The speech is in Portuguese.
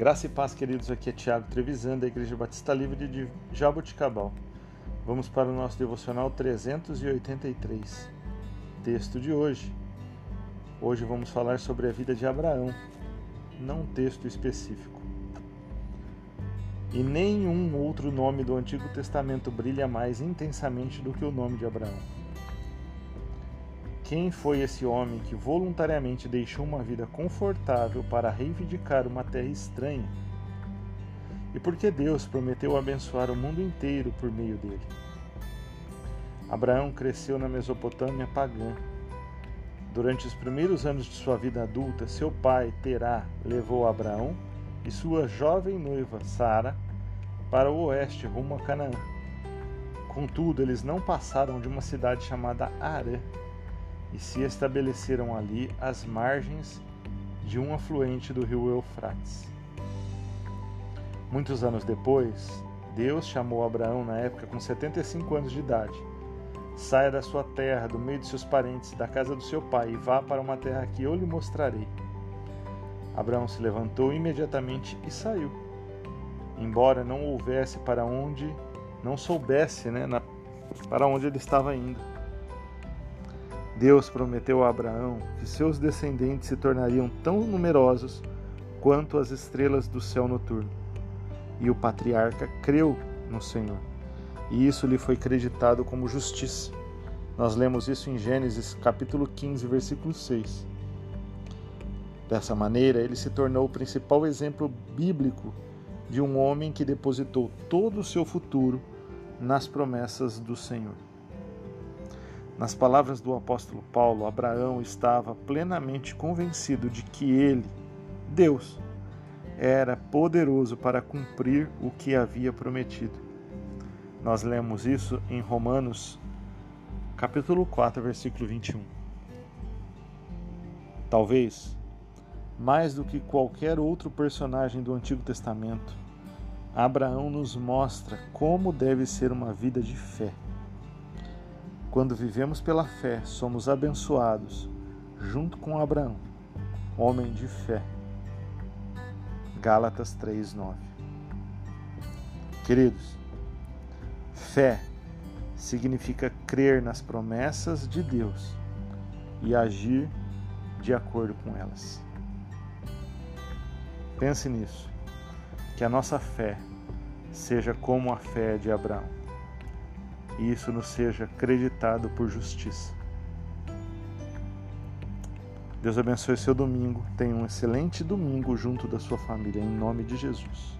Graça e paz, queridos. Aqui é Tiago Trevisan, da Igreja Batista Livre de Jaboticabal. Vamos para o nosso devocional 383. Texto de hoje. Hoje vamos falar sobre a vida de Abraão, não um texto específico. E nenhum outro nome do Antigo Testamento brilha mais intensamente do que o nome de Abraão. Quem foi esse homem que voluntariamente deixou uma vida confortável para reivindicar uma terra estranha? E por que Deus prometeu abençoar o mundo inteiro por meio dele? Abraão cresceu na Mesopotâmia pagã. Durante os primeiros anos de sua vida adulta, seu pai, Terá, levou Abraão e sua jovem noiva, Sara, para o oeste, rumo a Canaã. Contudo, eles não passaram de uma cidade chamada Arã, e se estabeleceram ali às margens de um afluente do rio Eufrates. Muitos anos depois, Deus chamou Abraão, na época com 75 anos de idade. Saia da sua terra, do meio de seus parentes, da casa do seu pai, e vá para uma terra que eu lhe mostrarei. Abraão se levantou imediatamente e saiu. Embora não houvesse para onde, não soubesse né, na, para onde ele estava indo. Deus prometeu a Abraão que seus descendentes se tornariam tão numerosos quanto as estrelas do céu noturno. E o patriarca creu no Senhor, e isso lhe foi creditado como justiça. Nós lemos isso em Gênesis capítulo 15, versículo 6. Dessa maneira, ele se tornou o principal exemplo bíblico de um homem que depositou todo o seu futuro nas promessas do Senhor. Nas palavras do apóstolo Paulo, Abraão estava plenamente convencido de que ele, Deus, era poderoso para cumprir o que havia prometido. Nós lemos isso em Romanos, capítulo 4, versículo 21. Talvez, mais do que qualquer outro personagem do Antigo Testamento, Abraão nos mostra como deve ser uma vida de fé. Quando vivemos pela fé, somos abençoados, junto com Abraão, homem de fé. Gálatas 3:9. Queridos, fé significa crer nas promessas de Deus e agir de acordo com elas. Pense nisso, que a nossa fé seja como a fé de Abraão e isso nos seja acreditado por justiça. Deus abençoe seu domingo. Tenha um excelente domingo junto da sua família, em nome de Jesus.